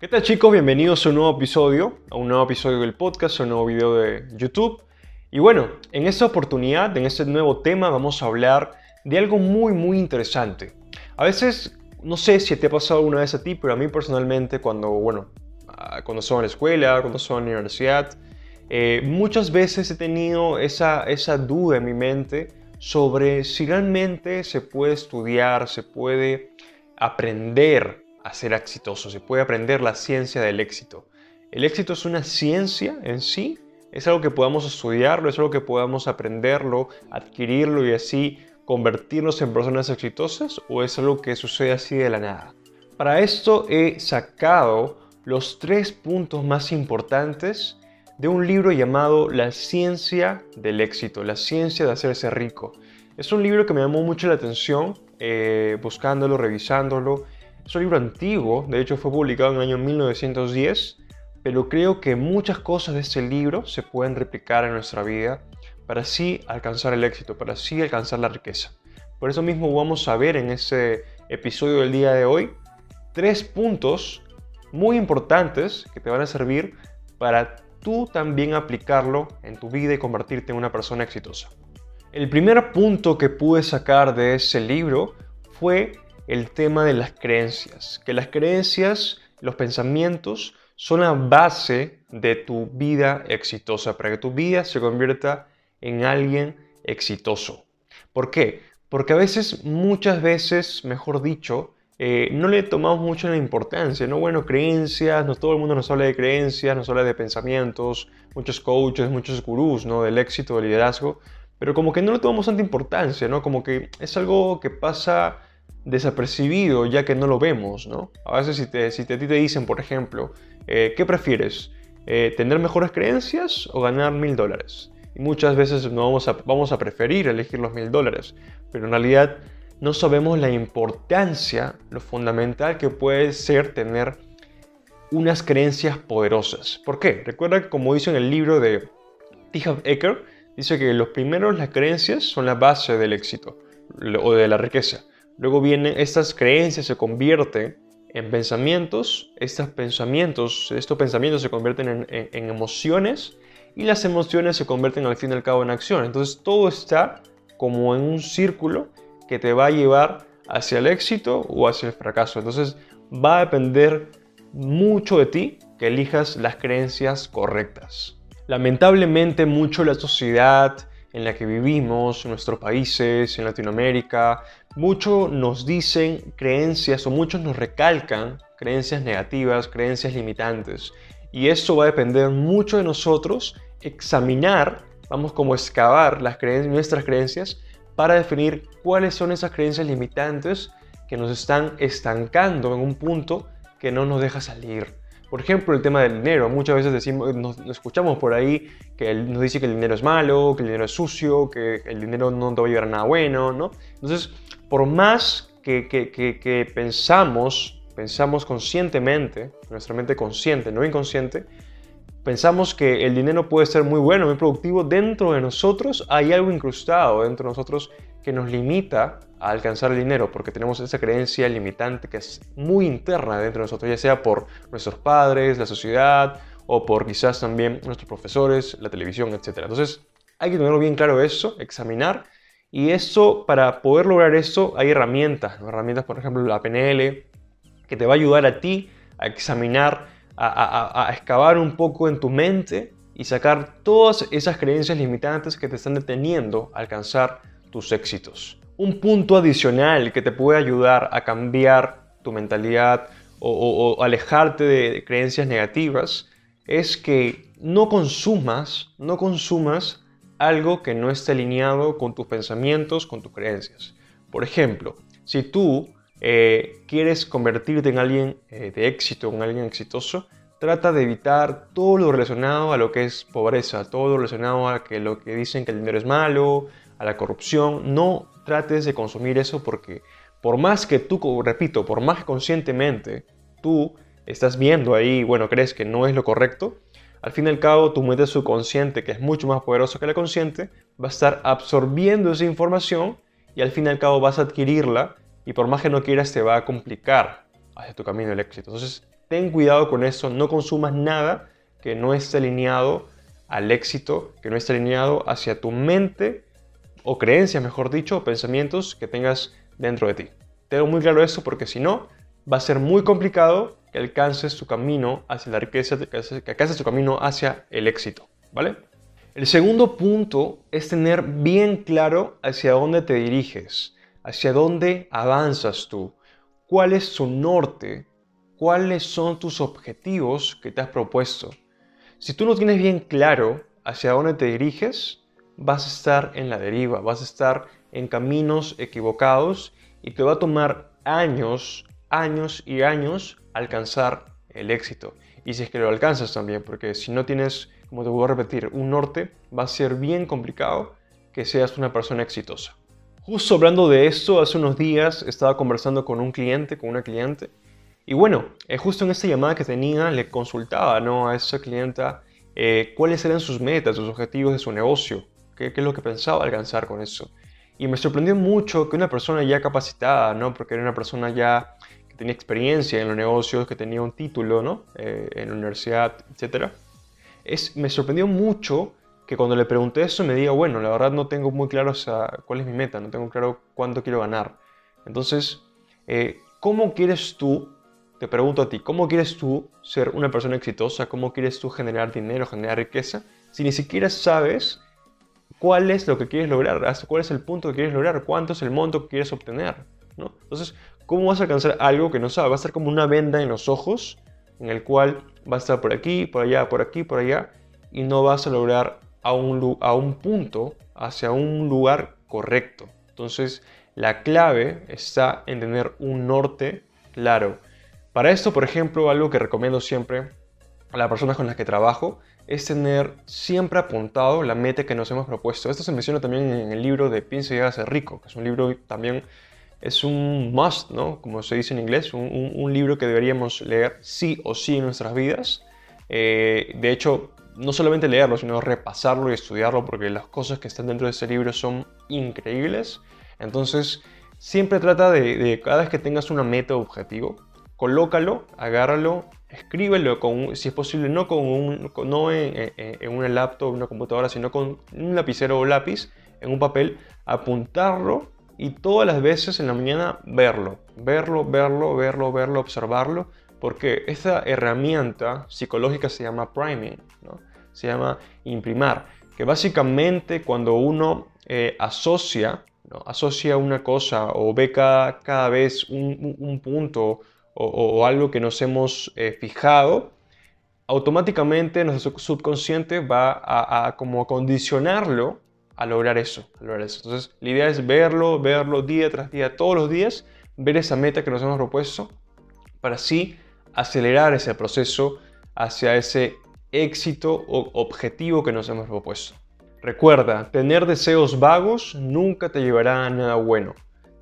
¿Qué tal chicos? Bienvenidos a un nuevo episodio, a un nuevo episodio del podcast, a un nuevo video de YouTube. Y bueno, en esta oportunidad, en este nuevo tema, vamos a hablar de algo muy muy interesante. A veces, no sé si te ha pasado alguna vez a ti, pero a mí personalmente cuando, bueno, ah, cuando estoy en la escuela, cuando estoy en la universidad, eh, muchas veces he tenido esa, esa duda en mi mente sobre si realmente se puede estudiar, se puede aprender a ser exitoso, se puede aprender la ciencia del éxito. El éxito es una ciencia en sí, es algo que podamos estudiarlo, es algo que podamos aprenderlo, adquirirlo y así convertirnos en personas exitosas o es algo que sucede así de la nada. Para esto he sacado los tres puntos más importantes de un libro llamado La ciencia del éxito, la ciencia de hacerse rico. Es un libro que me llamó mucho la atención, eh, buscándolo, revisándolo es un libro antiguo, de hecho fue publicado en el año 1910, pero creo que muchas cosas de este libro se pueden replicar en nuestra vida para así alcanzar el éxito, para así alcanzar la riqueza. Por eso mismo vamos a ver en ese episodio del día de hoy tres puntos muy importantes que te van a servir para tú también aplicarlo en tu vida y convertirte en una persona exitosa. El primer punto que pude sacar de ese libro fue el tema de las creencias, que las creencias, los pensamientos son la base de tu vida exitosa, para que tu vida se convierta en alguien exitoso. ¿Por qué? Porque a veces, muchas veces, mejor dicho, eh, no le tomamos mucho la importancia, ¿no? Bueno, creencias, no todo el mundo nos habla de creencias, nos habla de pensamientos, muchos coaches, muchos gurús, ¿no? Del éxito, del liderazgo, pero como que no le tomamos tanta importancia, ¿no? Como que es algo que pasa desapercibido ya que no lo vemos, ¿no? A veces si, te, si a ti te dicen, por ejemplo, eh, ¿qué prefieres? Eh, ¿Tener mejores creencias o ganar mil dólares? Y muchas veces no vamos a, vamos a preferir elegir los mil dólares, pero en realidad no sabemos la importancia, lo fundamental que puede ser tener unas creencias poderosas. ¿Por qué? Recuerda que como dice en el libro de T. Ecker, dice que los primeros las creencias son la base del éxito o de la riqueza. Luego vienen estas creencias, se convierten en pensamientos, estos pensamientos, se convierten en, emociones y las emociones se convierten al fin y al cabo en acción. Entonces todo está como en un círculo que te va a llevar hacia el éxito o hacia el fracaso. Entonces va a depender mucho de ti que elijas las creencias correctas. Lamentablemente mucho la sociedad en la que vivimos, en nuestros países, en Latinoamérica, muchos nos dicen creencias o muchos nos recalcan creencias negativas, creencias limitantes. Y eso va a depender mucho de nosotros examinar, vamos como excavar las creencias, nuestras creencias para definir cuáles son esas creencias limitantes que nos están estancando en un punto que no nos deja salir. Por ejemplo, el tema del dinero. Muchas veces decimos, nos, escuchamos por ahí que nos dice que el dinero es malo, que el dinero es sucio, que el dinero no te va a llevar a nada bueno, ¿no? Entonces, por más que, que, que, pensamos, pensamos conscientemente, nuestra mente consciente, no inconsciente, pensamos que el dinero puede ser muy bueno, muy productivo, dentro de nosotros hay algo incrustado dentro de nosotros que nos limita a alcanzar el dinero, porque tenemos esa creencia limitante que es muy interna dentro de nosotros, ya sea por nuestros padres, la sociedad, o por quizás también nuestros profesores, la televisión, etc. Entonces, hay que tenerlo bien claro eso, examinar, y eso, para poder lograr eso, hay herramientas, herramientas, por ejemplo, la PNL, que te va a ayudar a ti a examinar, a, a excavar un poco en tu mente y sacar todas esas creencias limitantes que te están deteniendo a alcanzar tus éxitos. Un punto adicional que te puede ayudar a cambiar tu mentalidad o, alejarte de creencias negativas es que no consumas, no consumas algo que no esté alineado con tus pensamientos, con tus creencias. Por ejemplo, si tú eh, quieres convertirte en alguien eh, de éxito, en alguien exitoso, trata de evitar todo lo relacionado a lo que es pobreza, todo lo relacionado a que lo que dicen que el dinero es malo, a la corrupción, no trates de consumir eso porque por más que tú, repito, por más conscientemente tú estás viendo ahí, bueno, crees que no es lo correcto, al fin y al cabo tu mente subconsciente, que es mucho más poderoso que la consciente, va a estar absorbiendo esa información y al fin y al cabo vas a adquirirla y por más que no quieras te va a complicar hacia tu camino del éxito. Entonces, ten cuidado con eso, no consumas nada que no esté alineado al éxito, que no esté alineado hacia tu mente o creencias, mejor dicho, o pensamientos que tengas dentro de ti. Tengo muy claro eso porque si no, va a ser muy complicado que alcances tu camino hacia la riqueza, que alcances tu camino hacia el éxito, ¿vale? El segundo punto es tener bien claro hacia dónde te diriges, hacia dónde avanzas tú, cuál es su norte, cuáles son tus objetivos que te has propuesto. Si tú no tienes bien claro hacia dónde te diriges, vas a estar en la deriva, vas a estar en caminos equivocados y te va a tomar años, años y años alcanzar el éxito. Y si es que lo alcanzas también, porque si no tienes, como te voy a repetir, un norte, va a ser bien complicado que seas una persona exitosa. Justo hablando de esto, hace unos días estaba conversando con un cliente, con una cliente, y bueno, eh, justo en esta llamada que tenía le consultaba ¿no? a esa clienta eh, cuáles eran sus metas, sus objetivos de su negocio, qué, es lo que pensaba alcanzar con eso. Y me sorprendió mucho que una persona ya capacitada, ¿no? porque era una persona ya que tenía experiencia en los negocios, que tenía un título ¿no? Eh, en la universidad, etc. Es, me sorprendió mucho que cuando le pregunté eso me diga, bueno, la verdad no tengo muy claro cuál es mi meta, no tengo claro cuánto quiero ganar. Entonces, ¿cómo quieres tú te pregunto a ti, ¿cómo quieres tú ser una persona exitosa? ¿Cómo quieres tú generar dinero, generar riqueza? Si ni siquiera sabes cuál es lo que quieres lograr, cuál es el punto que quieres lograr, cuánto es el monto que quieres obtener. ¿no? Entonces, ¿cómo vas a alcanzar algo que no sabes? Va a ser como una venda en los ojos, en el cual va a estar por aquí, por allá, por aquí, por allá, y no vas a lograr a un, punto, hacia un lugar correcto. Entonces, la clave está en tener un norte claro para esto, por ejemplo, algo que recomiendo siempre a las personas con las que trabajo es tener siempre apuntado la meta que nos hemos propuesto. Esto se menciona también en el libro de Piensa y hágase rico, que es un libro también, es un must, ¿no? Como se dice en inglés, un, libro que deberíamos leer sí o sí en nuestras vidas. Eh, de hecho, no solamente leerlo, sino repasarlo y estudiarlo, porque las cosas que están dentro de ese libro son increíbles. Entonces, siempre trata de, cada vez que tengas una meta o objetivo, colócalo, agárralo, escríbelo, con, si es posible, no, con un, no en, en, una laptop, una computadora, sino con un lapicero o lápiz, en un papel, apuntarlo y todas las veces en la mañana verlo, verlo, verlo, verlo, verlo, observarlo, porque esta herramienta psicológica se llama priming. Se llama imprimar, que básicamente cuando uno eh, asocia, asocia una cosa o ve cada, cada vez un punto o, algo que nos hemos eh, fijado, automáticamente nuestro subconsciente va a, como condicionarlo a lograr eso, a lograr eso. Entonces, la idea es verlo, verlo día tras día, todos los días, ver esa meta que nos hemos propuesto para así acelerar ese proceso hacia ese éxito o objetivo que nos hemos propuesto. Recuerda, tener deseos vagos nunca te llevará a nada bueno.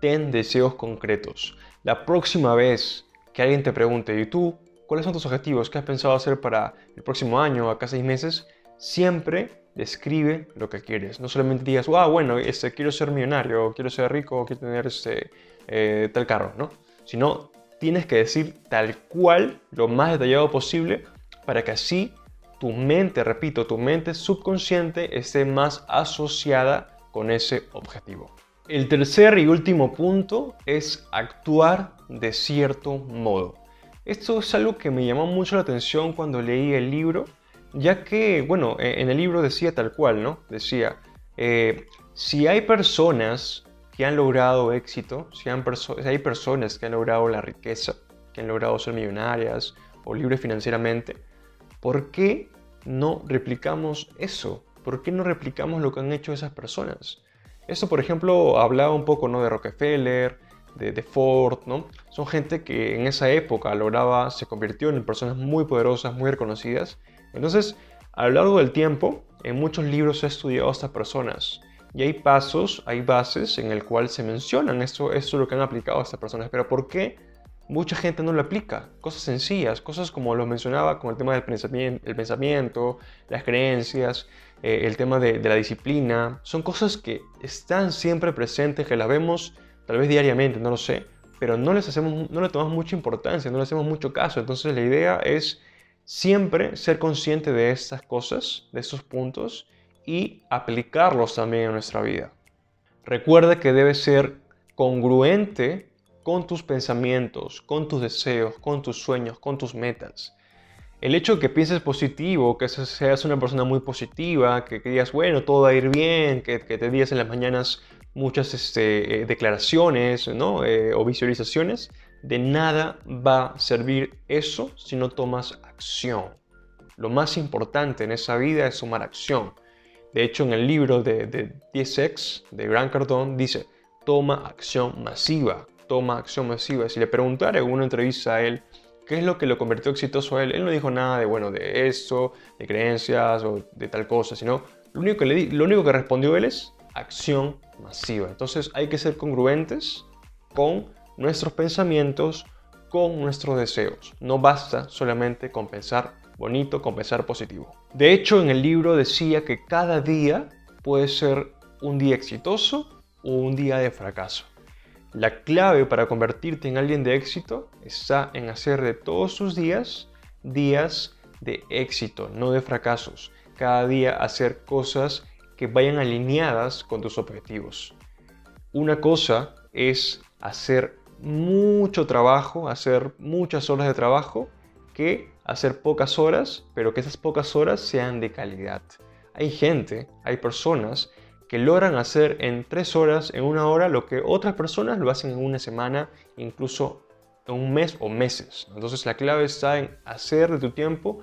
Ten deseos concretos. La próxima vez que alguien te pregunte, ¿y tú cuáles son tus objetivos? ¿Qué has pensado hacer para el próximo año, acá seis meses? Siempre describe lo que quieres. No solamente digas, ah, bueno, este, quiero ser millonario, quiero ser rico, quiero tener este, eh, tal carro, ¿no? Sino tienes que decir tal cual, lo más detallado posible, para que así tu mente, repito, tu mente subconsciente esté más asociada con ese objetivo. El tercer y último punto es actuar de cierto modo. Esto es algo que me llamó mucho la atención cuando leí el libro, ya que, bueno, e, en el libro decía tal cual, ¿no? Decía, eh, si hay personas que han logrado éxito, si, si hay personas que han logrado la riqueza, que han logrado ser millonarias o libres financieramente, ¿por qué no replicamos eso? ¿Por qué no replicamos lo que han hecho esas personas? Esto, por ejemplo, hablaba un poco ¿no? de Rockefeller, de, Ford, ¿no? Son gente que en esa época lograba, se convirtió en personas muy poderosas, muy reconocidas. Entonces, a lo largo del tiempo, en muchos libros ha estudiado a estas personas. Y hay pasos, hay bases en el cual se mencionan esto, esto es lo que han aplicado a estas personas. Pero ¿por qué mucha gente no lo aplica? Cosas sencillas, cosas como lo mencionaba, como el tema del pensamiento, las creencias, eh, el tema de, la disciplina, son cosas que están siempre presentes, que las vemos tal vez diariamente, no lo sé, pero no les hacemos, no le tomamos mucha importancia, no le hacemos mucho caso. Entonces la idea es siempre ser consciente de estas cosas, de estos puntos y aplicarlos también en nuestra vida. Recuerda que debes ser congruente con tus pensamientos, con tus deseos, con tus sueños, con tus metas. El hecho de que pienses positivo, que seas una persona muy positiva, que, digas, bueno, todo va a ir bien, que, te digas en las mañanas muchas este, eh, declaraciones ¿no? Eh, o visualizaciones, de nada va a servir eso si no tomas acción. Lo más importante en esa vida es tomar acción. De hecho, en el libro de, de 10X de Gran Cardón dice, toma acción masiva, toma acción masiva. Si le preguntara en una entrevista a él, ¿qué es lo que lo convirtió exitoso a él? Él no dijo nada de, bueno, de esto, de creencias o de tal cosa, sino lo único que, le lo único que respondió él es acción masiva. Entonces hay que ser congruentes con nuestros pensamientos, con nuestros deseos. No basta solamente con pensar bonito, con pensar positivo. De hecho, en el libro decía que cada día puede ser un día exitoso o un día de fracaso. La clave para convertirte en alguien de éxito está en hacer de todos tus días días de éxito, no de fracasos. Cada día hacer cosas que vayan alineadas con tus objetivos. Una cosa es hacer mucho trabajo, hacer muchas horas de trabajo, que hacer pocas horas, pero que esas pocas horas sean de calidad. Hay gente, hay personas que logran hacer en tres horas, en una hora, lo que otras personas lo hacen en una semana, incluso en un mes o meses. Entonces la clave está en hacer de tu tiempo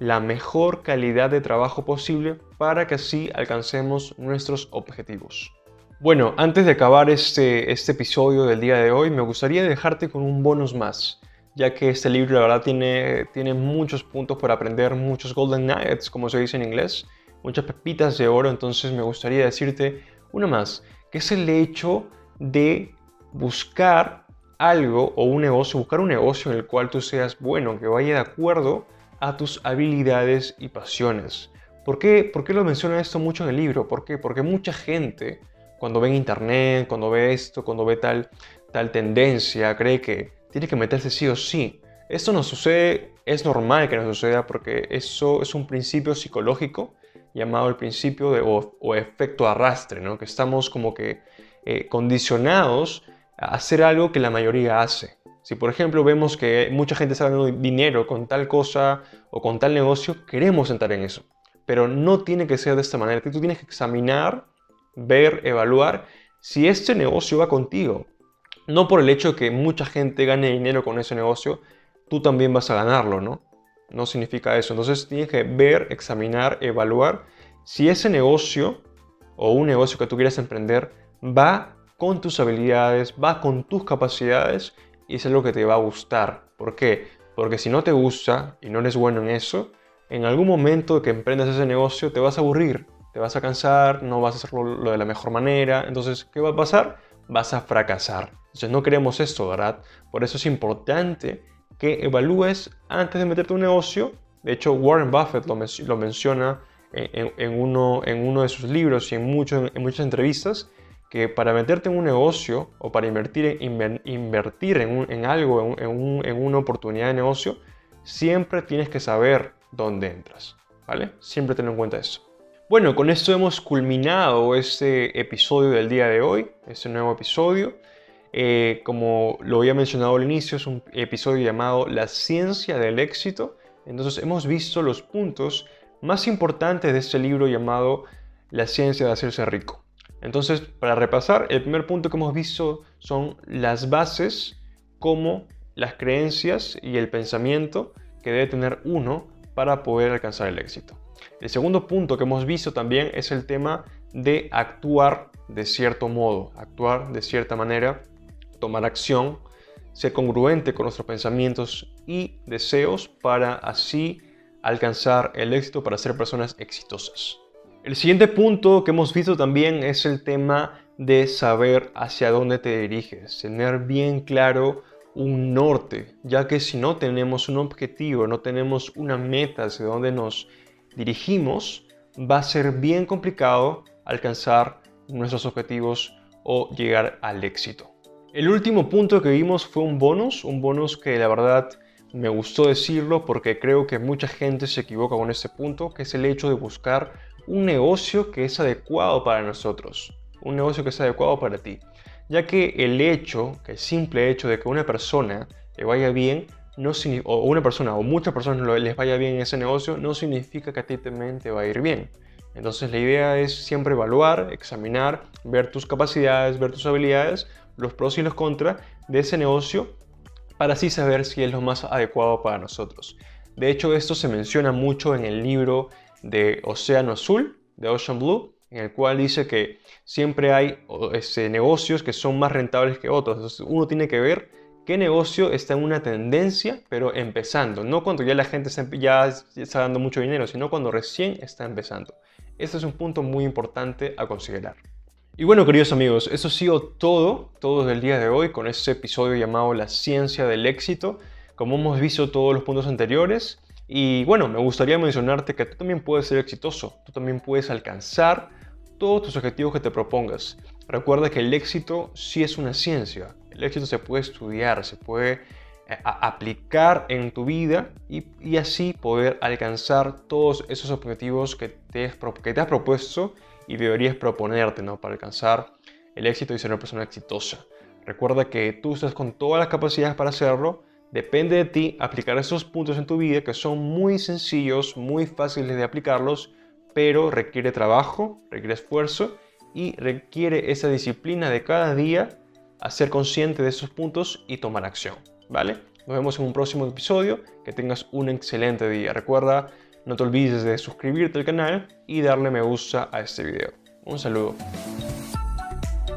la mejor calidad de trabajo posible para que así alcancemos nuestros objetivos. Bueno, antes de acabar este, este episodio del día de hoy, me gustaría dejarte con un bonus más, ya que este libro la verdad tiene, tiene muchos puntos para aprender, muchos golden nuggets, como se dice en inglés, muchas pepitas de oro, entonces me gustaría decirte una más, que es el hecho de buscar algo o un negocio, buscar un negocio en el cual tú seas bueno, que vaya de acuerdo a tus habilidades y pasiones. ¿Por qué, ¿Por qué lo menciona esto mucho en el libro? ¿Por qué? Porque mucha gente, cuando ve internet, cuando ve esto, cuando ve tal, tal tendencia, cree que tiene que meterse sí o sí. Esto nos sucede, es normal que nos suceda porque eso es un principio psicológico llamado el principio de, o, efecto arrastre, ¿no? que estamos como que eh, condicionados a hacer algo que la mayoría hace. Si por ejemplo vemos que mucha gente está ganando dinero con tal cosa o con tal negocio, queremos entrar en eso. Pero no tiene que ser de esta manera. Tú tienes que examinar, ver, evaluar si este negocio va contigo. No por el hecho de que mucha gente gane dinero con ese negocio, tú también vas a ganarlo, ¿no? No significa eso. Entonces tienes que ver, examinar, evaluar si ese negocio o un negocio que tú quieres emprender va con tus habilidades, va con tus capacidades y es algo que te va a gustar. ¿Por qué? Porque si no te gusta y no eres bueno en eso, en algún momento que emprendas ese negocio te vas a aburrir, te vas a cansar, no vas a hacerlo de la mejor manera. Entonces, ¿qué va a pasar? Vas a fracasar. Entonces, no queremos esto, ¿verdad? Por eso es importante que evalúes antes de meterte un negocio. De hecho, Warren Buffett lo, menciona en, uno, de sus libros y en, muchas entrevistas, que para meterte en un negocio o para invertir, en, invertir en, algo, en, una oportunidad de negocio, siempre tienes que saber dónde entras, ¿vale? Siempre ten en cuenta eso. Bueno, con esto hemos culminado este episodio del día de hoy, este nuevo episodio. Eh, como lo había mencionado al inicio, es un episodio llamado La ciencia del éxito. Entonces hemos visto los puntos más importantes de este libro llamado La ciencia de hacerse rico. Entonces, para repasar, el primer punto que hemos visto son las bases como las creencias y el pensamiento que debe tener uno para poder alcanzar el éxito. El segundo punto que hemos visto también es el tema de actuar de cierto modo, actuar de cierta manera, tomar acción, ser congruente con nuestros pensamientos y deseos para así alcanzar el éxito, para ser personas exitosas. El siguiente punto que hemos visto también es el tema de saber hacia dónde te diriges, tener bien claro un norte, ya que si no tenemos un objetivo, no tenemos una meta hacia dónde nos dirigimos, va a ser bien complicado alcanzar nuestros objetivos o llegar al éxito. El último punto que vimos fue un bonus, un bonus que la verdad me gustó decirlo porque creo que mucha gente se equivoca con este punto, que es el hecho de buscar un negocio que es adecuado para nosotros, un negocio que es adecuado para ti, ya que el hecho, que el simple hecho de que una persona le vaya bien, no o una persona o muchas personas les vaya bien en ese negocio, no significa que a ti también te va a ir bien. Entonces la idea es siempre evaluar, examinar, ver tus capacidades, ver tus habilidades, los pros y los contras de ese negocio para así saber si es lo más adecuado para nosotros. De hecho, esto se menciona mucho en el libro de Océano Azul, de Ocean Blue, en el cual dice que siempre hay este, negocios que son más rentables que otros. Entonces uno tiene que ver qué negocio está en una tendencia, pero empezando. No cuando ya la gente ya está dando mucho dinero, sino cuando recién está empezando. Este es un punto muy importante a considerar. Y bueno, queridos amigos, eso ha sido todo, todo del día de hoy con este episodio llamado La ciencia del éxito. Como hemos visto todos los puntos anteriores, y bueno, me gustaría mencionarte que tú también puedes ser exitoso, tú también puedes alcanzar todos tus objetivos que te propongas. Recuerda que el éxito sí es una ciencia, el éxito se puede estudiar, se puede eh, aplicar en tu vida y, así poder alcanzar todos esos objetivos que te, que te has propuesto y deberías proponerte ¿no? para alcanzar el éxito y ser una persona exitosa. Recuerda que tú estás con todas las capacidades para hacerlo Depende de ti aplicar esos puntos en tu vida que son muy sencillos, muy fáciles de aplicarlos, pero requiere trabajo, requiere esfuerzo y requiere esa disciplina de cada día a ser consciente de esos puntos y tomar acción, ¿vale? Nos vemos en un próximo episodio, que tengas un excelente día. Recuerda, no te olvides de suscribirte al canal y darle me gusta a este video. Un saludo.